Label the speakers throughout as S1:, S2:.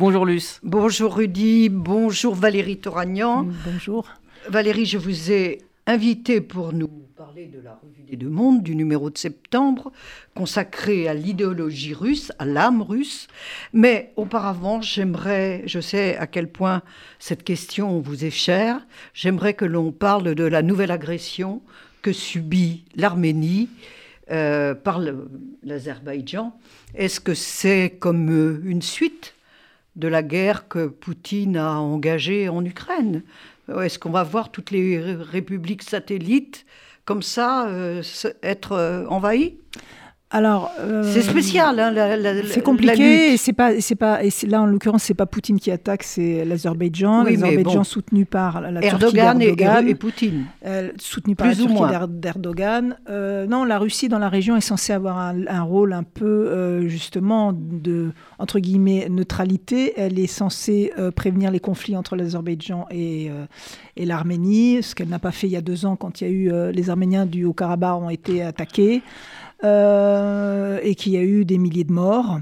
S1: Bonjour Luce.
S2: Bonjour Rudy, bonjour Valérie Toragnan.
S3: Bonjour.
S2: Valérie, je vous ai invité pour nous parler de la revue des deux mondes du numéro de septembre consacré à l'idéologie russe, à l'âme russe. Mais auparavant, j'aimerais, je sais à quel point cette question vous est chère, j'aimerais que l'on parle de la nouvelle agression que subit l'Arménie euh, par l'Azerbaïdjan. Est-ce que c'est comme euh, une suite de la guerre que Poutine a engagée en Ukraine. Est-ce qu'on va voir toutes les républiques satellites comme ça euh, être euh, envahies?
S3: Alors,
S2: euh, c'est spécial. Hein,
S3: c'est compliqué. Et c'est pas, c'est pas. Et là, en l'occurrence, c'est pas Poutine qui attaque, c'est l'Azerbaïdjan. L'Azerbaïdjan soutenu par la
S2: Erdogan Turquie. Et, et, Poutine.
S3: Euh, soutenu par Plus la Turquie d'Erdogan. Euh, non, la Russie dans la région est censée avoir un, un rôle un peu justement de entre guillemets neutralité. Elle est censée prévenir les conflits entre l'Azerbaïdjan et et l'Arménie, ce qu'elle n'a pas fait il y a deux ans quand il y a eu les Arméniens du Haut-Karabakh ont été attaqués. Euh, et qu'il y a eu des milliers de morts.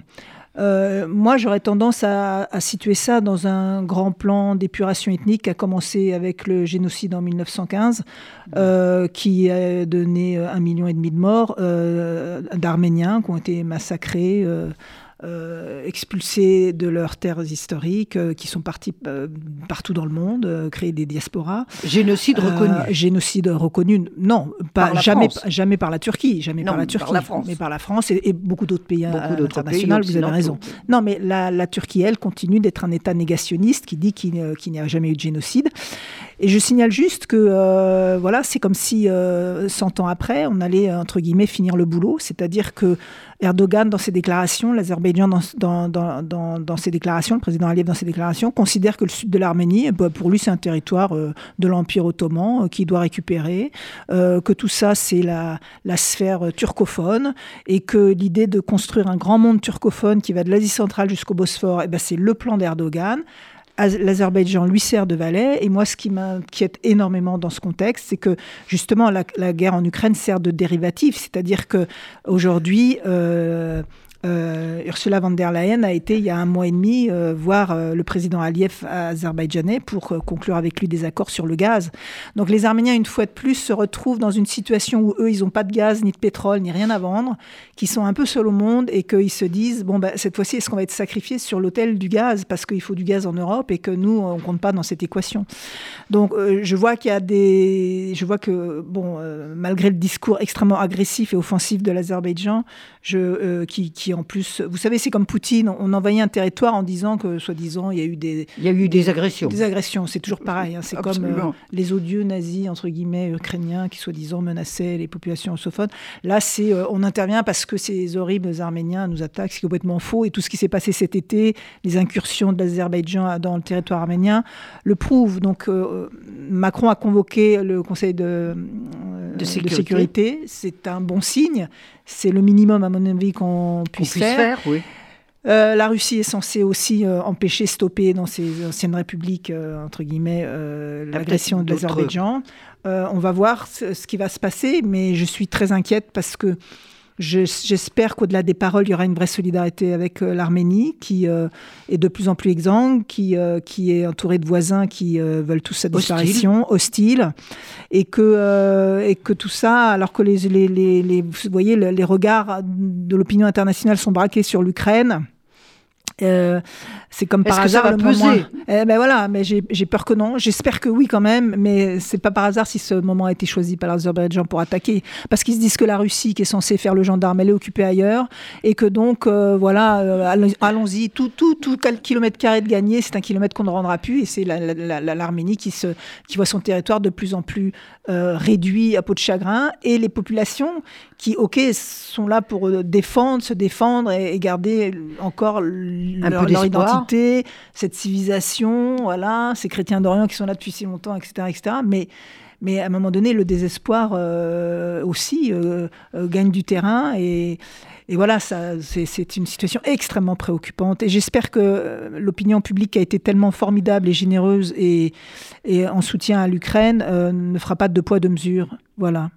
S3: Euh, moi, j'aurais tendance à, situer ça dans un grand plan d'épuration ethnique qui a commencé avec le génocide en 1915, euh, qui a donné un million et demi de morts d'Arméniens qui ont été massacrés. Euh, expulsés de leurs terres historiques, euh, qui sont partis euh, partout dans le monde, créer des diasporas.
S2: Génocide reconnu.
S3: génocide reconnu, non, pas
S2: par
S3: jamais,
S2: France.
S3: jamais par la Turquie, jamais
S2: non,
S3: par la Turquie,
S2: par la France.
S3: mais par la France et, et beaucoup d'autres pays
S2: beaucoup
S3: internationaux. Vous avez raison. Non, mais la, la Turquie, elle, continue d'être un État négationniste qui dit qu'il qu n'y a jamais eu de génocide. Et je signale juste que euh, voilà, c'est comme si euh, 100 ans après, on allait entre guillemets finir le boulot, c'est-à-dire que Erdogan, dans ses déclarations, l'Azerbaïdjan, dans, dans, dans, dans, ses déclarations, le président Aliyev, dans ses déclarations, considère que le sud de l'Arménie, bah, pour lui, c'est un territoire euh, de l'Empire ottoman euh, qu'il doit récupérer, que tout ça, c'est la, la sphère turcophone, et que l'idée de construire un grand monde turcophone qui va de l'Asie centrale jusqu'au Bosphore, eh ben, c'est le plan d'Erdogan l'Azerbaïdjan lui sert de valet. Et moi, ce qui m'inquiète énormément dans ce contexte, c'est que justement la, guerre en Ukraine sert de dérivatif, c'est-à-dire que aujourd'hui. Euh, euh, Ursula von der Leyen a été il y a un mois et demi euh, voir euh, le président Aliyev azerbaïdjanais pour conclure avec lui des accords sur le gaz. Donc les Arméniens, une fois de plus, se retrouvent dans une situation où eux, ils n'ont pas de gaz, ni de pétrole, ni rien à vendre, qui sont un peu seuls au monde et qu'ils se disent, bon, bah, cette fois-ci, est-ce qu'on va être sacrifié sur l'autel du gaz parce qu'il faut du gaz en Europe et que nous, on compte pas dans cette équation? Donc je vois qu'il y a des... Je vois que, bon, malgré le discours extrêmement agressif et offensif de l'Azerbaïdjan, qui, qui en plus, vous savez, c'est comme Poutine, on envahit un territoire en disant que, soi-disant, il y a eu des...
S2: Il y a eu des agressions.
S3: Des agressions, c'est toujours pareil. Hein, c'est comme euh, les odieux nazis, entre guillemets, ukrainiens, qui soi-disant menaçaient les populations russophones. Là, c'est euh, on intervient parce que ces horribles Arméniens nous attaquent, c'est complètement faux. Et tout ce qui s'est passé cet été, les incursions de l'Azerbaïdjan dans le territoire arménien, le prouve. Donc, euh, Macron a convoqué le Conseil de,
S2: de sécurité.
S3: sécurité. C'est un bon signe. C'est le minimum, à mon avis, qu'on puisse,
S2: puisse faire. faire oui.
S3: Euh, la Russie est censée aussi euh, empêcher, stopper dans ces anciennes républiques, euh, entre guillemets, euh, l'agression de l'Azerbaïdjan. on va voir ce, ce, qui va se passer, mais je suis très inquiète parce que J'espère qu'au-delà des paroles, il y aura une vraie solidarité avec euh, l'Arménie, qui euh, est de plus en plus exsangue, qui, euh, qui est entourée de voisins qui euh, veulent tous sa disparition, hostiles, et que, euh, et que tout ça, alors que les, les, les, les vous voyez, les regards de l'opinion internationale sont braqués sur l'Ukraine. Euh, c'est comme par hasard
S2: le moment.
S3: Eh ben voilà, mais j'ai peur que non. J'espère que oui quand même, mais c'est pas par hasard si ce moment a été choisi par l'Azerbaïdjan pour attaquer, parce qu'ils se disent que la Russie, qui est censée faire le gendarme, elle est occupée ailleurs, et que donc euh, voilà, euh, allons-y, tout, tout, tout kilomètre carré de gagné, c'est un kilomètre qu'on ne rendra plus, et c'est l'Arménie la, la, qui se, qui voit son territoire de plus en plus réduit à peau de chagrin, et les populations qui, ok, sont là pour défendre, se défendre et, et garder encore leur, leur identité, cette civilisation, voilà, ces chrétiens d'Orient qui sont là depuis si longtemps, etc., etc. Mais mais à un moment donné, le désespoir euh, aussi euh, euh, gagne du terrain et, et voilà, c'est une situation extrêmement préoccupante. Et j'espère que l'opinion publique a été tellement formidable et généreuse et, et en soutien à l'Ukraine euh, ne fera pas de poids de mesure. Voilà.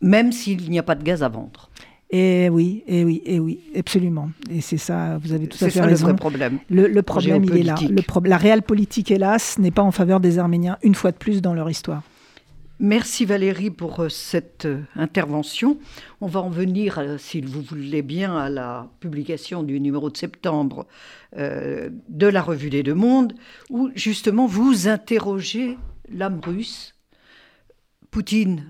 S2: Même s'il n'y a pas de gaz à vendre.
S3: Et oui, et oui, et oui, absolument. Et c'est ça, vous avez tout à fait
S2: ça,
S3: raison.
S2: le vrai problème.
S3: Le, problème, il est là. Le la réelle politique, hélas, n'est pas en faveur des Arméniens, une fois de plus, dans leur histoire.
S2: Merci Valérie pour euh, cette euh, intervention. On va en venir, euh, s'il vous voulez bien, à la publication du numéro de septembre de la Revue des Deux Mondes, où justement vous interrogez l'âme russe. Poutine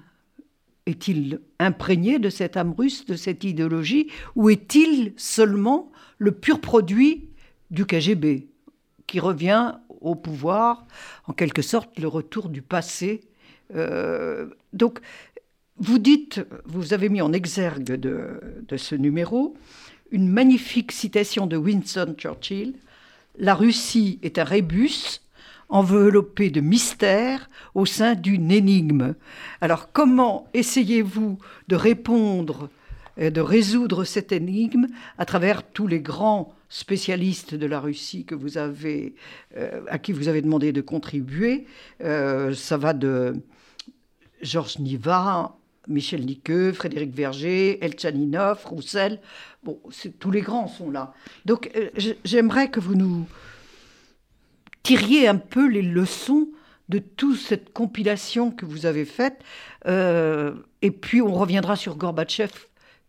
S2: est-il imprégné de cette âme russe, de cette idéologie, ou est-il seulement le pur produit du KGB, qui revient au pouvoir, en quelque sorte le retour du passé euh, donc, vous dites, vous avez mis en exergue de, ce numéro une magnifique citation de Winston Churchill La Russie est un rébus enveloppé de mystères au sein d'une énigme. Alors, comment essayez-vous de répondre et de résoudre cette énigme à travers tous les grands spécialistes de la Russie que vous avez, euh, à qui vous avez demandé de contribuer? Euh, ça va de Georges Niva, Michel Niqueux, Frédéric Verger, Elchaninov, Roussel. Bon, tous les grands sont là. Donc euh, j'aimerais que vous nous tiriez un peu les leçons de toute cette compilation que vous avez faite. Euh, et puis on reviendra sur Gorbatchev,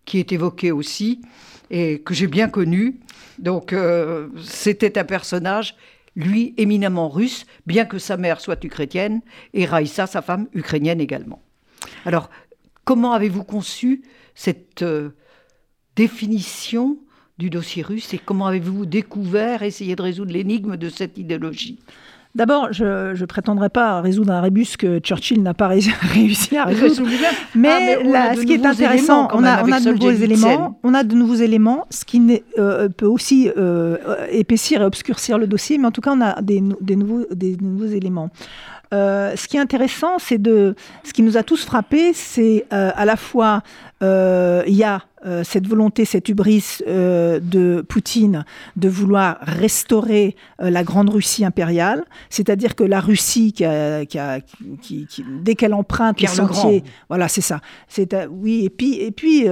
S2: qui est évoqué aussi, et que j'ai bien connu. Donc euh, c'était un personnage lui éminemment russe, bien que sa mère soit ukrainienne, et Raïssa, sa femme, ukrainienne également. Alors, comment avez-vous conçu cette euh, définition du dossier russe et comment avez-vous découvert, essayé de résoudre l'énigme de cette idéologie?
S3: D'abord, je ne prétendrai pas résoudre un rébus que Churchill n'a pas réussi à résoudre. Mais, ah, ce qui est intéressant, on a, de nouveaux éléments. On a de nouveaux éléments, ce qui euh, peut aussi euh, épaissir et obscurcir le dossier, mais en tout cas, on a des, nouveaux, des nouveaux éléments. Euh, ce qui est intéressant, c'est de, ce qui nous a tous frappés, c'est à la fois il y a euh, cette volonté, cette hubris euh, de Poutine de vouloir restaurer euh, la grande Russie impériale, c'est-à-dire que la Russie, qui, qui, dès qu'elle emprunte
S2: Pierre
S3: les sentiers, voilà, c'est ça. C'est oui, et puis, et puis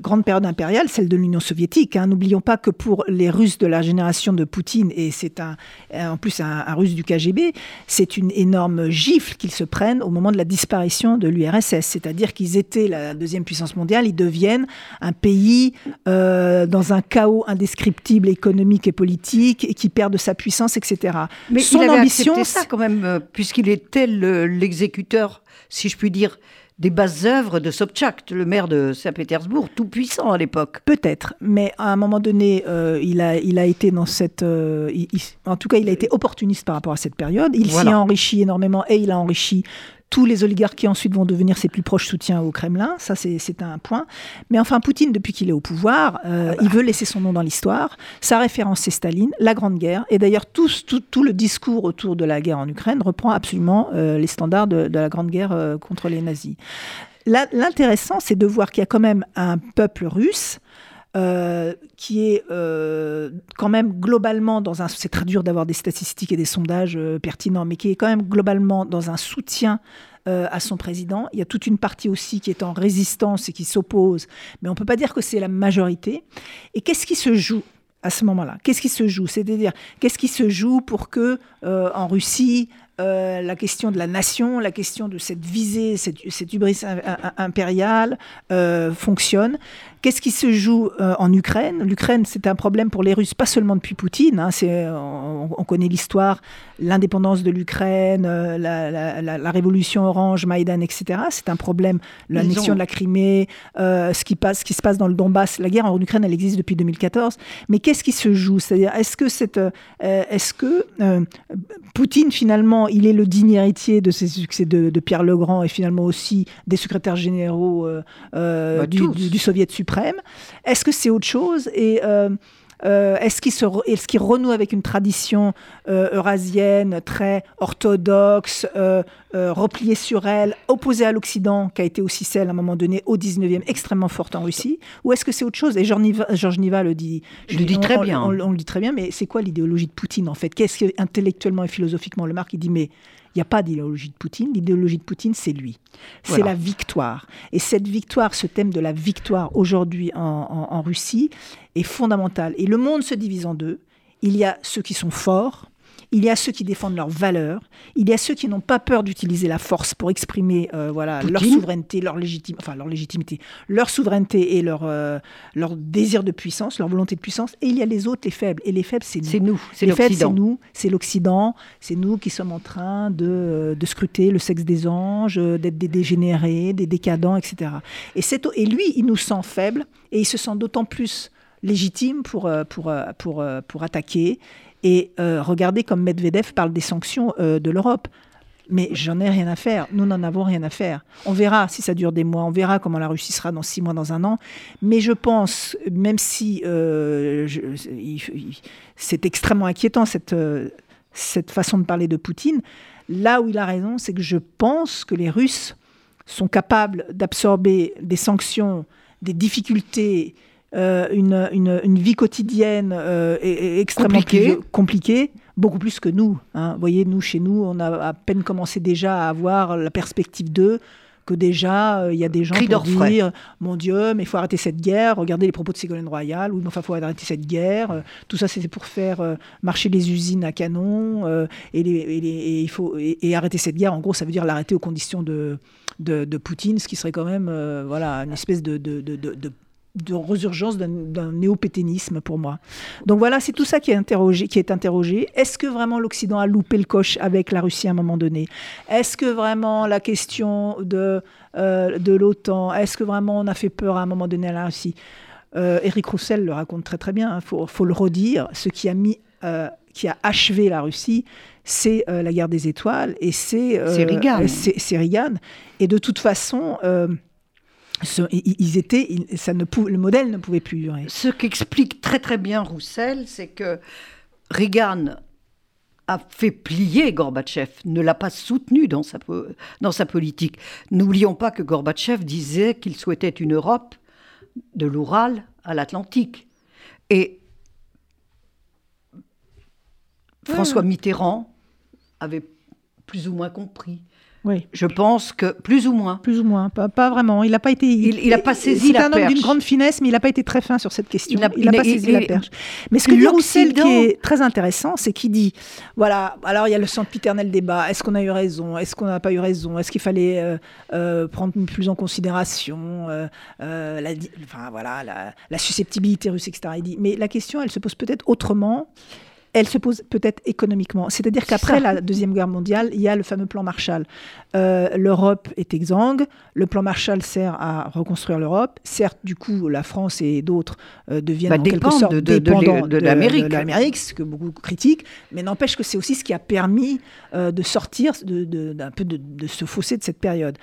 S3: grande période impériale, celle de l'Union soviétique. Hein. N'oublions pas que pour les Russes de la génération de Poutine, et c'est un, en plus un, un Russe du KGB, c'est une énorme gifle qu'ils se prennent au moment de la disparition de l'URSS, c'est-à-dire qu'ils étaient la deuxième puissance mondiale, ils deviennent un pays euh, dans un chaos indescriptible économique et politique et qui perd de sa puissance, etc.
S2: Mais Son il avait ambition, ça quand même, euh, puisqu'il était l'exécuteur, si je puis dire, des bases œuvres de Sobchak, le maire de Saint-Pétersbourg, tout puissant à l'époque.
S3: Peut-être, mais à un moment donné, euh, il, a, il a été dans cette... en tout cas, il a été opportuniste par rapport à cette période. Il s'y a enrichi énormément et il a enrichi tous les oligarques qui ensuite vont devenir ses plus proches soutiens au Kremlin, ça c'est un point. Mais enfin, Poutine, depuis qu'il est au pouvoir, euh, il veut laisser son nom dans l'histoire. Sa référence, c'est Staline, la Grande Guerre. Et d'ailleurs, tout, tout, le discours autour de la guerre en Ukraine reprend absolument euh, les standards de, la Grande Guerre euh, contre les nazis. L'intéressant, c'est de voir qu'il y a quand même un peuple russe qui est quand même globalement dans un... C'est très dur d'avoir des statistiques et des sondages pertinents, mais qui est quand même globalement dans un soutien à son président. Il y a toute une partie aussi qui est en résistance et qui s'oppose, mais on ne peut pas dire que c'est la majorité. Et qu'est-ce qui se joue à ce moment-là? Qu'est-ce qui se joue? C'est-à-dire, qu'est-ce qui se joue pour que en Russie, euh, la question de la nation, la question de cette visée, cette, cette hubris impériale euh, fonctionne? Qu'est-ce qui se joue euh, en Ukraine? L'Ukraine, c'est un problème pour les Russes, pas seulement depuis Poutine. Hein, on, connaît l'histoire, l'indépendance de l'Ukraine, la, révolution orange, Maïdan, etc. C'est un problème, l'annexion de la Crimée, ce, qui passe, ce qui se passe dans le Donbass. La guerre en Ukraine, elle existe depuis 2014. Mais qu'est-ce qui se joue? C'est-à-dire, est-ce que, cette, est-ce que Poutine, finalement, il est le digne héritier de ses succès de, Pierre Legrand et finalement aussi des secrétaires généraux euh, euh, bah, du, du, Soviet suprême? Est-ce que c'est autre chose Et euh, euh, est-ce qu'il est renoue avec une tradition euh, eurasienne très orthodoxe, euh, repliée sur elle, opposée à l'Occident, qui a été aussi celle à un moment donné au 19e, extrêmement forte en Russie? Ou est-ce que c'est autre chose? Et Georges Niva, le dit.
S2: Je le dis très bien.
S3: On, le dit très bien, mais c'est quoi l'idéologie de Poutine en fait? Qu'est-ce que intellectuellement et philosophiquement le marque Il dit mais Il n'y a pas d'idéologie de Poutine. L'idéologie de Poutine, c'est lui. C'est la victoire. Et cette victoire, ce thème de la victoire aujourd'hui en Russie, est fondamental. Et le monde se divise en deux. Il y a ceux qui sont forts, il y a ceux qui défendent leurs valeurs, il y a ceux qui n'ont pas peur d'utiliser la force pour exprimer euh, voilà, leur souveraineté, leur, légitime, enfin, leur légitimité, leur souveraineté et leur, euh, leur désir de puissance, leur volonté de puissance. Et il y a les autres, les faibles. Et les faibles, c'est nous.
S2: C'est nous,
S3: c'est l'Occident. c'est nous, c'est l'Occident, c'est nous qui sommes en train de, euh, de scruter le sexe des anges, d'être des dégénérés, des décadents, etc. Et, et lui, il nous sent faibles et il se sent d'autant plus légitime pour, pour, pour, pour attaquer et euh, regardez comme Medvedev parle des sanctions euh, de l'Europe. Mais j'en ai rien à faire. Nous n'en avons rien à faire. On verra si ça dure des mois. On verra comment la Russie sera dans six mois, dans un an. Mais je pense, même si euh, c'est extrêmement inquiétant cette, cette façon de parler de Poutine, là où il a raison, c'est que je pense que les Russes sont capables d'absorber des sanctions, des difficultés, euh, une, une, vie quotidienne euh, extrêmement compliquée, beaucoup plus que nous. Hein. Vous voyez, nous, chez nous, on a à peine commencé déjà à avoir la perspective d'eux que déjà, euh, il y a des gens qui dire Mon Dieu, mais il faut arrêter cette guerre. Regardez les propos de Ségolène Royal. Mais enfin, il faut arrêter cette guerre. tout ça, c'est pour faire marcher les usines à canon et, les, il faut, et, arrêter cette guerre. En gros, ça veut dire l'arrêter aux conditions de, de, Poutine, ce qui serait quand même voilà, une espèce de, de, de résurgence d'un néopéténisme pour moi. Donc voilà, c'est tout ça qui est interrogé. Qui est interrogé. Est-ce que vraiment l'Occident a loupé le coche avec la Russie à un moment donné? Est-ce que vraiment la question de, euh, de l'OTAN, est-ce que vraiment on a fait peur à un moment donné à la Russie? Euh, Éric Roussel le raconte très très bien, il hein. faut, faut, le redire, ce qui a mis... Euh, qui a achevé la Russie, c'est la guerre des étoiles et c'est
S2: C'est
S3: Reagan. Et de toute façon, ils étaient, ça ne le modèle ne pouvait plus durer.
S2: Ce qu'explique très très bien Roussel, c'est que Reagan a fait plier Gorbatchev, ne l'a pas soutenu dans sa, dans sa politique. N'oublions pas que Gorbatchev disait qu'il souhaitait une Europe de l'Oural à l'Atlantique. Et François Mitterrand avait plus ou moins compris.
S3: Oui.
S2: Je pense que plus ou moins.
S3: Plus ou moins, pas, pas vraiment. Il n'a pas été.
S2: Il n'a pas saisi la
S3: perche. C'est un homme d'une grande finesse, mais il n'a pas été très fin sur cette question. Il n'a pas saisi la perche. Mais ce que dit Roussel, qui est très intéressant, c'est qu'il dit voilà, alors il y a le sempiternel débat. Est-ce qu'on a eu raison Est-ce qu'on n'a pas eu raison Est-ce qu'il fallait euh, euh, prendre plus en considération euh, la, enfin, voilà, la, la, susceptibilité russe, etc. Il dit mais la question, elle se pose peut-être autrement elle se pose peut-être économiquement. C'est-à-dire qu'après la Deuxième Guerre mondiale, il y a le fameux plan Marshall. Euh, L'Europe est exsangue, le plan Marshall sert à reconstruire l'Europe. Certes, du coup, la France et d'autres euh, deviennent
S2: bah, en quelque sorte de, dépendants de,
S3: l'Amérique, ce que beaucoup critiquent, mais n'empêche que c'est aussi ce qui a permis euh, de sortir d'un peu de, ce fossé de cette période.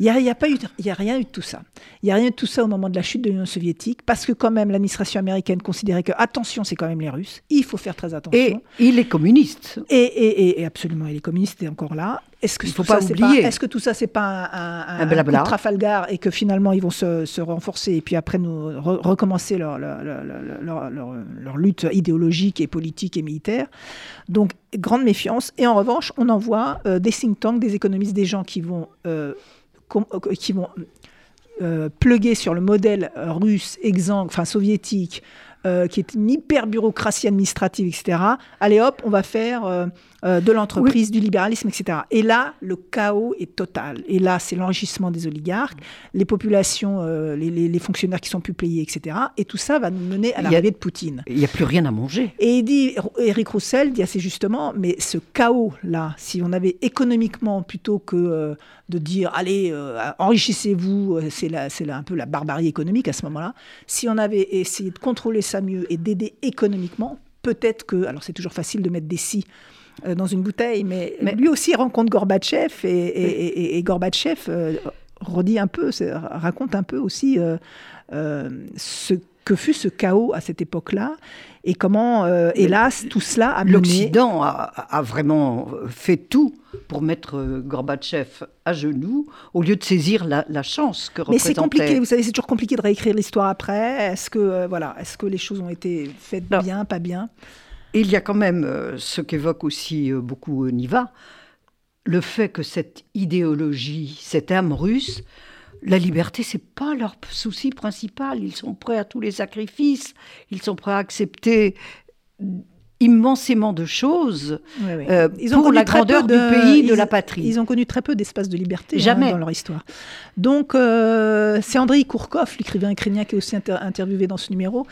S3: Il n'y a, y a, pas eu, il y a rien eu de tout ça. Il n'y a rien eu de tout ça au moment de la chute de l'Union soviétique, parce que quand même l'administration américaine considérait que, attention, c'est quand même les Russes, il faut faire très attention.
S2: Et il est communiste.
S3: Et, et, et absolument, il est communiste et encore là. Est-ce que, faut pas oublier. Est-ce que tout ça, c'est pas un, un, un, Trafalgar et que finalement, ils vont se, se renforcer et puis après nous recommencer leur leur, leur, leur, lutte idéologique et politique et militaire? Donc, grande méfiance. Et en revanche, on envoie euh, des think tanks, des économistes, des gens qui vont, euh, euh, qui vont euh, pluguer sur le modèle russe, exsangue, enfin soviétique, euh, qui est une hyper bureaucratie administrative, etc. Allez hop, on va faire euh, euh, de l'entreprise, du libéralisme, etc. Et là, le chaos est total. Et là, c'est l'enrichissement des oligarques, les populations, les, fonctionnaires qui sont plus payés, etc. Et tout ça va nous mener à l'arrivée de Poutine.
S2: Il n'y a plus rien à manger.
S3: Et il dit, Eric Roussel dit assez justement, mais ce chaos-là, si on avait économiquement plutôt que de dire allez enrichissez-vous, c'est un peu la barbarie économique à ce moment-là. Si on avait essayé de contrôler mieux et d'aider économiquement, peut-être que, alors c'est toujours facile de mettre des si euh, dans une bouteille, mais, lui aussi rencontre Gorbatchev et, et, Gorbatchev euh, redit un peu, raconte un peu aussi euh, ce que fut ce chaos à cette époque-là et comment, euh, hélas, tout cela a mené...
S2: L'Occident a, vraiment fait tout pour mettre euh, Gorbatchev à genoux, au lieu de saisir la, chance que représentait...
S3: Mais c'est compliqué, vous savez, c'est toujours compliqué de réécrire l'histoire après. Est-ce que, euh, voilà, est que les choses ont été faites bien, pas bien?
S2: Il y a quand même ce qu'évoque aussi beaucoup Niva, le fait que cette idéologie, cette âme russe, la liberté, c'est pas leur souci principal. Ils sont prêts à tous les sacrifices, ils sont prêts à accepter immensément de choses euh, ils ont pour la grandeur du pays, de la patrie.
S3: Ils ont connu très peu d'espace de liberté
S2: hein, Jamais.
S3: dans leur histoire. Donc, euh, c'est Andrei Kourkov, l'écrivain ukrainien qui est aussi interviewé dans ce numéro,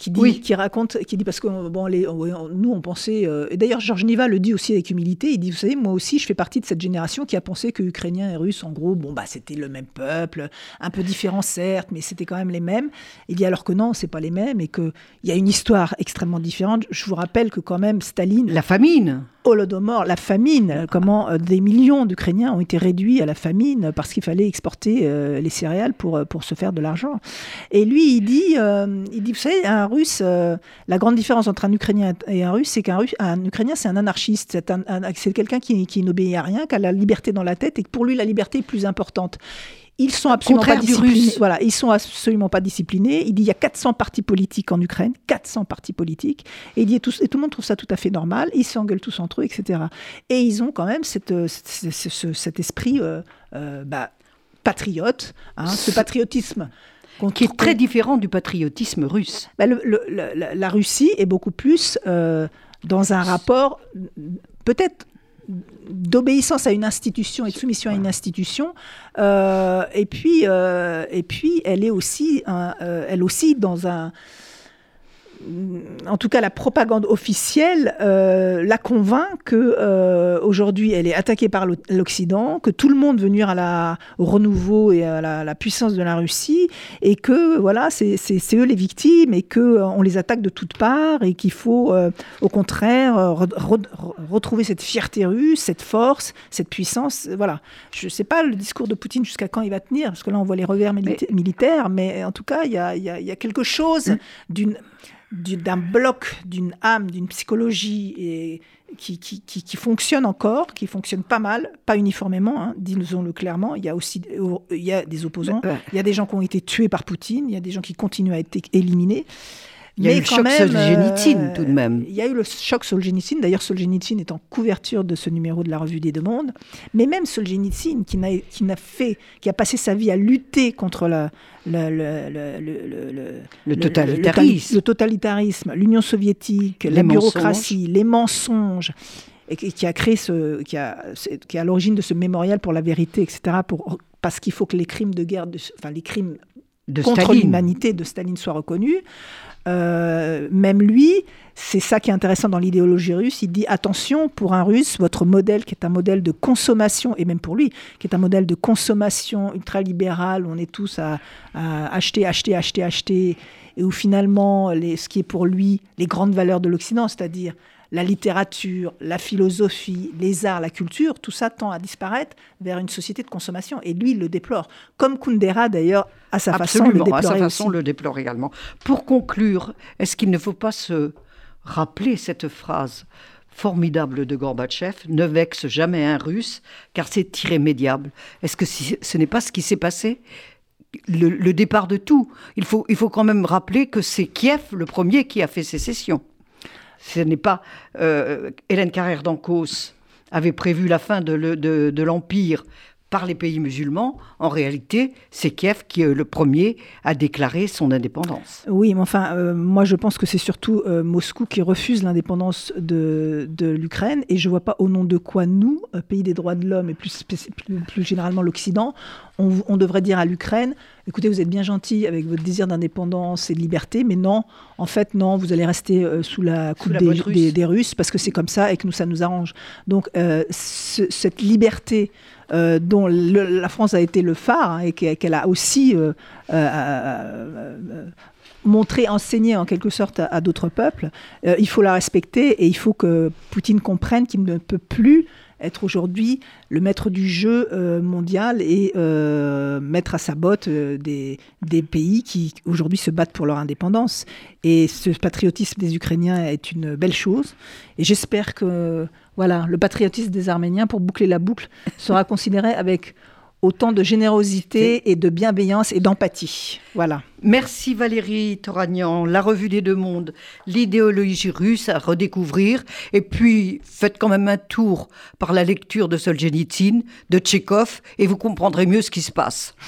S3: qui dit, qui raconte, qui dit parce que bon, les, nous on pensait, euh, et d'ailleurs Georges Niva le dit aussi avec humilité, il dit vous savez moi aussi je fais partie de cette génération qui a pensé que Ukrainiens et Russes en gros bon bah c'était le même peuple, un peu différent certes, mais c'était quand même les mêmes. Il dit alors que non c'est pas les mêmes et que il y a une histoire extrêmement différente. Je vous rappelle que quand même Staline,
S2: la famine.
S3: Holodomor, la famine, comment euh, des millions d'Ukrainiens ont été réduits à la famine parce qu'il fallait exporter euh, les céréales pour, pour se faire de l'argent. Et lui, il dit, il dit, vous savez, un russe, euh, la grande différence entre un Ukrainien et un russe, c'est qu'un un Ukrainien, c'est un anarchiste. C'est quelqu'un qui, qui n'obéit à rien, qui a la liberté dans la tête et que pour lui, la liberté est plus importante. Ils sont absolument pas disciplinés. Voilà, ils sont absolument pas disciplinés. Il dit il y a 400 partis politiques en Ukraine, 400 partis politiques, et il dit et tout, et tout le monde trouve ça tout à fait normal. Ils s'engueulent tous entre eux, etc. Et ils ont quand même cette, euh, cet esprit euh, bah, patriote, hein, ce patriotisme
S2: qui est très différent du patriotisme russe.
S3: Bah, la, Russie est beaucoup plus euh, dans un rapport peut-être d'obéissance à une institution et de soumission à une institution. Euh, et, puis, euh, et puis, elle est aussi, elle aussi dans un en tout cas la propagande officielle euh, la convainc que euh, aujourd'hui elle est attaquée par l'Occident, que tout le monde veut nuire à la, au renouveau et à la, puissance de la Russie, et que voilà c'est eux les victimes et que euh, on les attaque de toutes parts et qu'il faut au contraire retrouver cette fierté russe, cette force, cette puissance. Voilà, je sais pas le discours de Poutine jusqu'à quand il va tenir, parce que là on voit les revers militaires, mais en tout cas il y a, y a, quelque chose mm. d'une d'un bloc, d'une âme, d'une psychologie et qui, qui, qui, fonctionne encore, qui fonctionne pas mal, pas uniformément, hein, disons-le clairement. Il y a aussi il y a des opposants, il y a des gens qui ont été tués par Poutine, il y a des gens qui continuent à être éliminés.
S2: Il y a eu le choc Solzhenitsyn tout de même.
S3: Il y a eu le choc Solzhenitsyn. D'ailleurs, Solzhenitsyn est en couverture de ce numéro de la Revue des Deux Mondes. Mais même Solzhenitsyn, qui, n'a, qui, n'a fait, qui a passé sa vie à lutter contre la, le,
S2: le, le, totalitarisme,
S3: le, totalitarisme, l'Union soviétique, la bureaucratie, les mensonges, et qui a créé ce, qui, a, qui est à l'origine de ce mémorial pour la vérité, etc. Pour, parce qu'il faut que les crimes de guerre, enfin les crimes de contre l'humanité de Staline soient reconnus. Euh, même lui, c'est ça qui est intéressant dans l'idéologie russe, il dit attention, pour un russe, votre modèle qui est un modèle de consommation, et même pour lui, qui est un modèle de consommation ultralibéral, où on est tous à, acheter, acheter, acheter, acheter, et où finalement, les, ce qui est pour lui les grandes valeurs de l'Occident, c'est-à-dire la littérature, la philosophie, les arts, la culture, tout ça tend à disparaître vers une société de consommation. Et lui, il le déplore. Comme Kundera, d'ailleurs, à sa façon, le déplore.
S2: à sa façon, le déplore également. Pour conclure, est-ce qu'il ne faut pas se rappeler cette phrase formidable de Gorbatchev, ne vexe jamais un russe, car c'est irrémédiable. Est-ce que ce n'est pas ce qui s'est passé? Le, départ de tout. Il faut, il faut quand même rappeler que c'est Kiev le premier qui a fait sécession. Ce n'est pas euh, Hélène Carrère d'Ancos avait prévu la fin de l'Empire par les pays musulmans, en réalité, c'est Kiev qui est le premier à déclarer son indépendance.
S3: Oui, mais enfin, euh, moi je pense que c'est surtout euh, Moscou qui refuse l'indépendance de, l'Ukraine, et je ne vois pas au nom de quoi nous, euh, pays des droits de l'homme et plus, plus, généralement l'Occident, on, devrait dire à l'Ukraine, écoutez, vous êtes bien gentil avec votre désir d'indépendance et de liberté, mais non, en fait, non, vous allez rester sous la coupe des, des, Russes parce que c'est comme ça et que nous, ça nous arrange. Donc, cette liberté euh, dont la France a été le phare hein, et qu'elle a aussi euh, euh, montré, enseigné en quelque sorte à, d'autres peuples, il faut la respecter et il faut que Poutine comprenne qu'il ne peut plus être aujourd'hui le maître du jeu mondial et mettre à sa botte des, des, pays qui aujourd'hui se battent pour leur indépendance. Et ce patriotisme des Ukrainiens est une belle chose. Et j'espère que voilà, le patriotisme des Arméniens, pour boucler la boucle, sera considéré avec autant de générosité et de bienveillance et d'empathie. Voilà.
S2: Merci Valérie Toragnan. La revue des deux mondes, l'idéologie russe à redécouvrir. Et puis, faites quand même un tour par la lecture de Solzhenitsyn, de Tchekhov, et vous comprendrez mieux ce qui se passe.